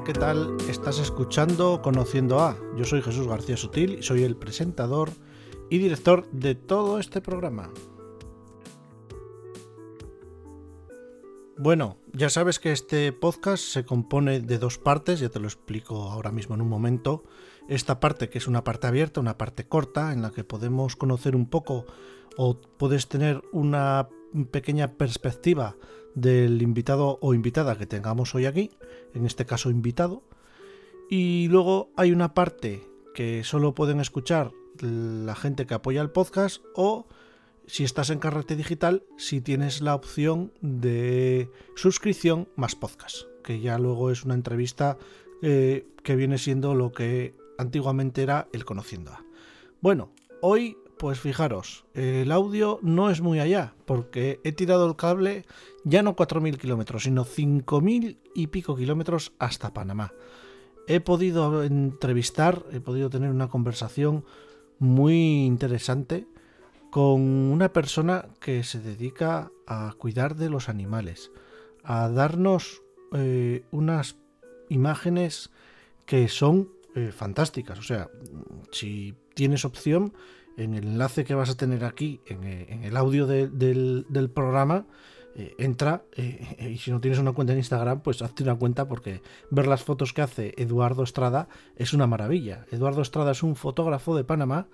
¿qué tal? Estás escuchando Conociendo a. Yo soy Jesús García Sutil y soy el presentador y director de todo este programa. Bueno, ya sabes que este podcast se compone de dos partes, ya te lo explico ahora mismo en un momento. Esta parte que es una parte abierta, una parte corta, en la que podemos conocer un poco o puedes tener una pequeña perspectiva del invitado o invitada que tengamos hoy aquí, en este caso invitado. Y luego hay una parte que solo pueden escuchar la gente que apoya el podcast o si estás en Carrete Digital, si tienes la opción de suscripción más podcast, que ya luego es una entrevista eh, que viene siendo lo que antiguamente era el Conociendo a. Bueno, hoy pues fijaros, el audio no es muy allá, porque he tirado el cable ya no 4.000 kilómetros, sino 5.000 y pico kilómetros hasta Panamá. He podido entrevistar, he podido tener una conversación muy interesante con una persona que se dedica a cuidar de los animales, a darnos eh, unas imágenes que son eh, fantásticas. O sea, si tienes opción, en el enlace que vas a tener aquí, en, eh, el audio del, programa, eh, entra eh, y si no tienes una cuenta en Instagram, pues hazte una cuenta porque ver las fotos que hace Eduardo Estrada es una maravilla. Eduardo Estrada es un fotógrafo de Panamá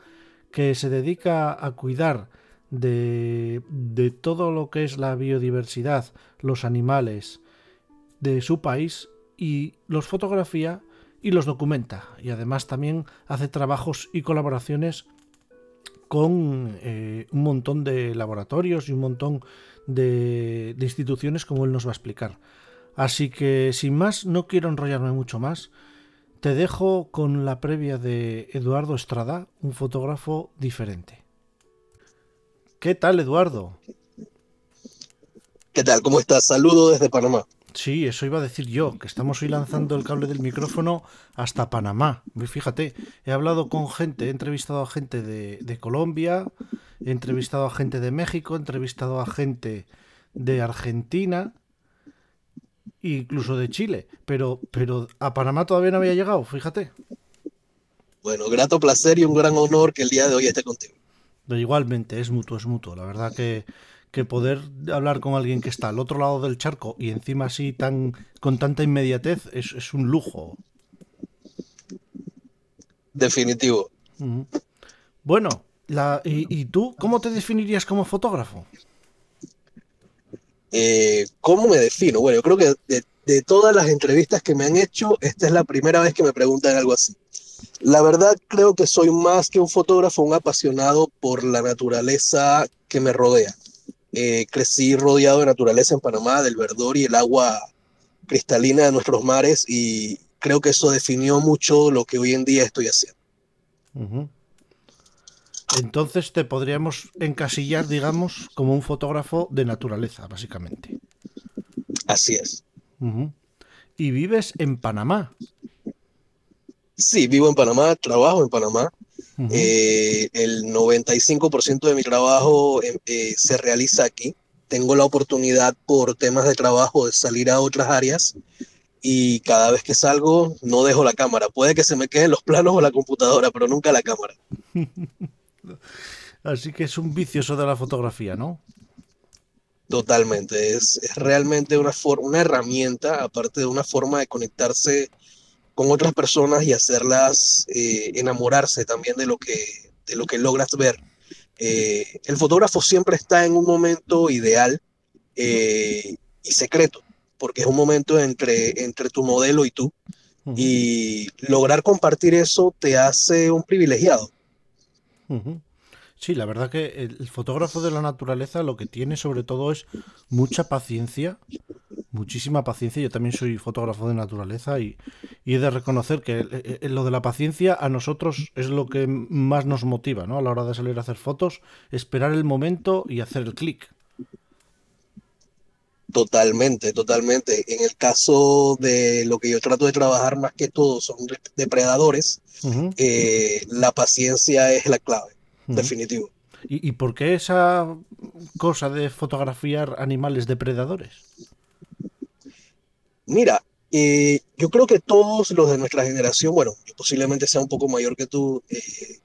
que se dedica a cuidar de, de todo lo que es la biodiversidad, los animales de su país y los fotografía y los documenta. Y además también hace trabajos y colaboraciones con eh, un montón de laboratorios y un montón de, instituciones como él nos va a explicar. Así que sin más, no quiero enrollarme mucho más. Te dejo con la previa de Eduardo Estrada, un fotógrafo diferente. ¿Qué tal, Eduardo? ¿Qué tal? ¿Cómo estás? Saludo desde Panamá. Sí, eso iba a decir yo, que estamos hoy lanzando el cable del micrófono hasta Panamá. Fíjate, he hablado con gente, he entrevistado a gente de, Colombia, he entrevistado a gente de México, he entrevistado a gente de Argentina, incluso de Chile, pero, pero a Panamá todavía no había llegado, fíjate. Bueno, grato placer y un gran honor que el día de hoy esté contigo. igualmente, es mutuo, es mutuo. La verdad que que poder hablar con alguien que está al otro lado del charco y encima así tan con tanta inmediatez es, un lujo. Definitivo. Bueno, la, y, tú cómo te definirías como fotógrafo? Eh, ¿Cómo me defino? Bueno, yo creo que de, de todas las entrevistas que me han hecho, esta es la primera vez que me preguntan algo así. La verdad creo que soy más que un fotógrafo, un apasionado por la naturaleza que me rodea. Eh, crecí rodeado de naturaleza en Panamá, del verdor y el agua cristalina de nuestros mares y creo que eso definió mucho lo que hoy en día estoy haciendo. Entonces te podríamos encasillar, digamos, como un fotógrafo de naturaleza, básicamente. Así es. Y vives en Panamá. Sí, vivo en Panamá, trabajo en Panamá. Eh, el 95% de mi trabajo eh, eh, se realiza aquí. Tengo la oportunidad por temas de trabajo de salir a otras áreas y cada vez que salgo no dejo la cámara. Puede que se me queden los planos o la computadora, pero nunca la cámara. Así que es un vicioso de la fotografía, ¿no? Totalmente, es, es realmente una, una herramienta, aparte de una forma de conectarse con otras personas y hacerlas eh, enamorarse también de lo que, de lo que logras ver. Eh, el fotógrafo siempre está en un momento ideal eh, y secreto, porque es un momento entre, entre tu modelo y tú. Y lograr compartir eso te hace un privilegiado. Sí, la verdad que el fotógrafo de la naturaleza lo que tiene sobre todo es mucha paciencia, muchísima paciencia. Yo también soy fotógrafo de naturaleza y, he de reconocer que eh, eh, lo de la paciencia a nosotros es lo que más nos motiva, ¿no? A la hora de salir a hacer fotos, esperar el momento y hacer el clic. Totalmente, totalmente. En el caso de lo que yo trato de trabajar más que todo son depredadores, eh, la paciencia es la clave definitivo. ¿Y, por qué esa cosa de fotografiar animales depredadores? Mira, Eh, yo creo que todos los de nuestra generación, bueno, yo posiblemente sea un poco mayor que tú, eh,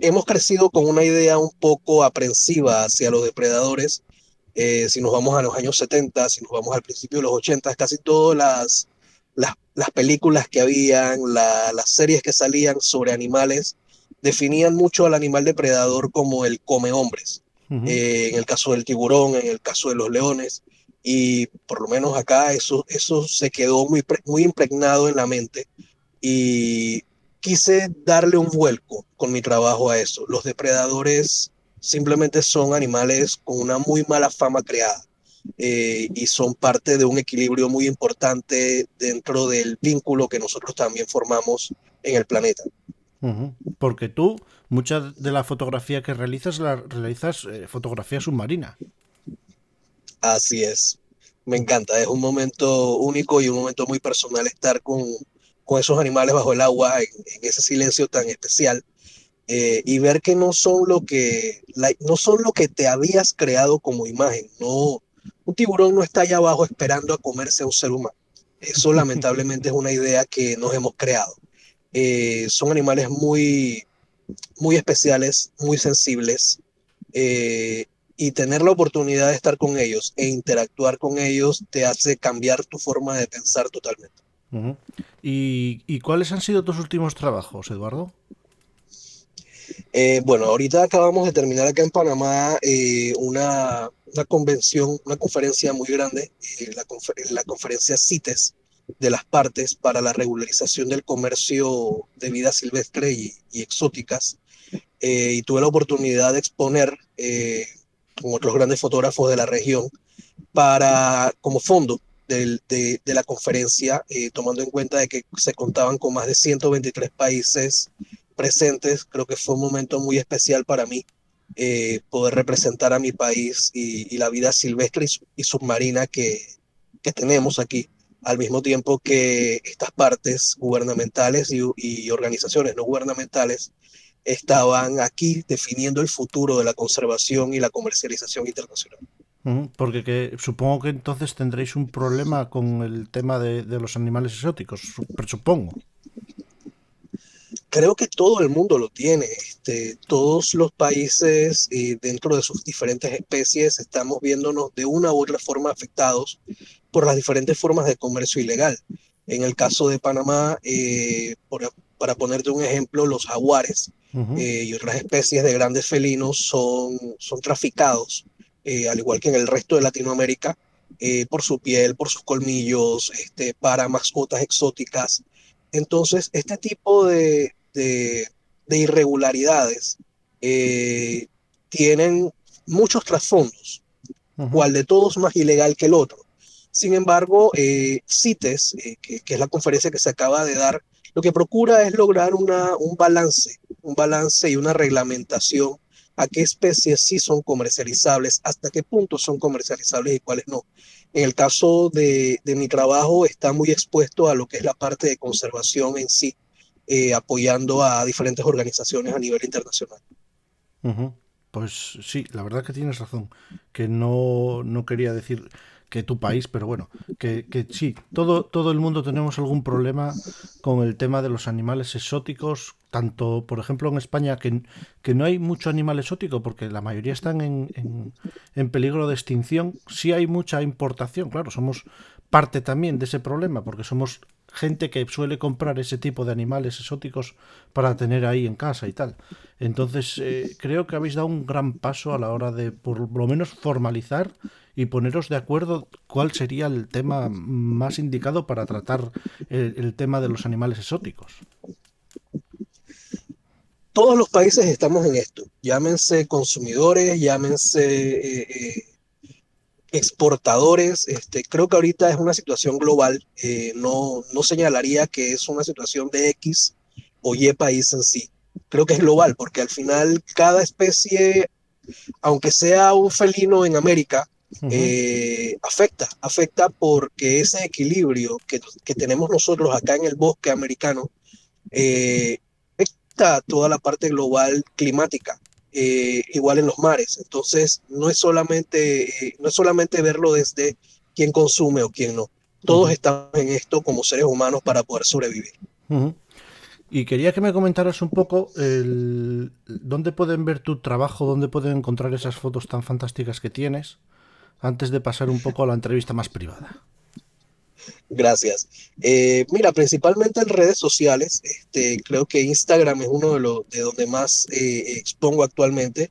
hemos crecido con una idea un poco aprensiva hacia los depredadores. Eh, si nos vamos a los años 70, si nos vamos al principio de los 80, casi todas las, las, las películas que habían, la, las series que salían sobre animales, definían mucho al animal depredador como el come hombres. Uh -huh. eh, en el caso del tiburón, en el caso de los leones y por lo menos acá eso, eso se quedó muy, muy impregnado en la mente y quise darle un vuelco con mi trabajo a eso. Los depredadores simplemente son animales con una muy mala fama creada eh, y son parte de un equilibrio muy importante dentro del vínculo que nosotros también formamos en el planeta. Porque tú, mucha de la fotografía que realizas, la realizas eh, fotografía submarina. Así es. Me encanta. Es un momento único y un momento muy personal estar con, con esos animales bajo el agua, en, en ese silencio tan especial. Eh, y ver que no son lo que la, no son lo que te habías creado como imagen. No, un tiburón no está allá abajo esperando a comerse a un ser humano. Eso lamentablemente es una idea que nos hemos creado. Eh, son animales muy, muy especiales, muy sensibles. Eh, y tener la oportunidad de estar con ellos e interactuar con ellos te hace cambiar tu forma de pensar totalmente. Uh -huh. ¿Y, ¿Y, cuáles han sido tus últimos trabajos, Eduardo? Eh, bueno, ahorita acabamos de terminar acá en Panamá eh, una, una, convención, una conferencia muy grande, eh, la, confer la, conferencia CITES de las partes para la regularización del comercio de vida silvestre y, y exóticas. y tuve la oportunidad de exponer con otros grandes fotógrafos de la región para como fondo de, la conferencia, eh, tomando en cuenta de que se contaban con más de 123 países presentes, creo que fue un momento muy especial para mí eh, poder representar a mi país y, la vida silvestre y, submarina que, tenemos aquí, al mismo tiempo que estas partes gubernamentales y organizaciones no gubernamentales estaban aquí definiendo el futuro de la conservación y la comercialización internacional. Porque que, supongo que entonces tendréis un problema con el tema de, de los animales exóticos, supongo. Creo que todo el mundo lo tiene. Este, todos los países eh, dentro de sus diferentes especies estamos viéndonos de una u otra forma afectados por las diferentes formas de comercio ilegal. En el caso de Panamá, eh, por, para ponerte un ejemplo, los jaguares uh -huh. eh, y otras especies de grandes felinos son, son traficados, eh, al igual que en el resto de Latinoamérica, eh, por su piel, por sus colmillos, este, para mascotas exóticas. Entonces, este tipo de, de, de irregularidades tienen muchos trasfondos, uh -huh. cual de todos más ilegal que el otro. Sin embargo, CITES, que, que, es la conferencia que se acaba de dar, lo que procura es lograr un balance, un balance y una reglamentación a qué especies sí son comercializables, hasta qué punto son comercializables y cuáles no. En el caso de, mi trabajo está muy expuesto a lo que es la parte de conservación en sí, eh, apoyando a diferentes organizaciones a nivel internacional. Uh. Pues sí, la verdad que tienes razón, que no, no quería decir que tu país, pero bueno, que, que, sí, todo, todo el mundo tenemos algún problema con el tema de los animales exóticos, tanto, por ejemplo, en España, que, que no hay mucho animal exótico, porque la mayoría están en, en, en peligro de extinción, sí hay mucha importación, claro, somos parte también de ese problema, porque somos gente que suele comprar ese tipo de animales exóticos para tener ahí en casa y tal. Entonces, eh, creo que habéis dado un gran paso a la hora de, por lo menos, formalizar y poneros de acuerdo cuál sería el tema más indicado para tratar el, el tema de los animales exóticos. Todos los países estamos en esto, llámense consumidores, llámense eh, eh, exportadores. Este, creo que ahorita es una situación global. Eh, no, no señalaría que es una situación de X o Y país en sí. Creo que es global, porque al final cada especie, aunque sea un felino en América, uh -huh. eh, afecta, afecta porque ese equilibrio que, que, tenemos nosotros acá en el bosque americano eh, afecta toda la parte global climática eh, igual en los mares. Entonces, no es solamente, no es solamente verlo desde quién consume o quién no. Todos estamos en esto como seres humanos para poder sobrevivir. Y quería que me comentaras un poco el, dónde pueden ver tu trabajo, dónde pueden encontrar esas fotos tan fantásticas que tienes, antes de pasar un poco a la entrevista más privada. Gracias. Eh, mira, principalmente en redes sociales, este, creo que Instagram es uno de los de donde más eh, expongo actualmente.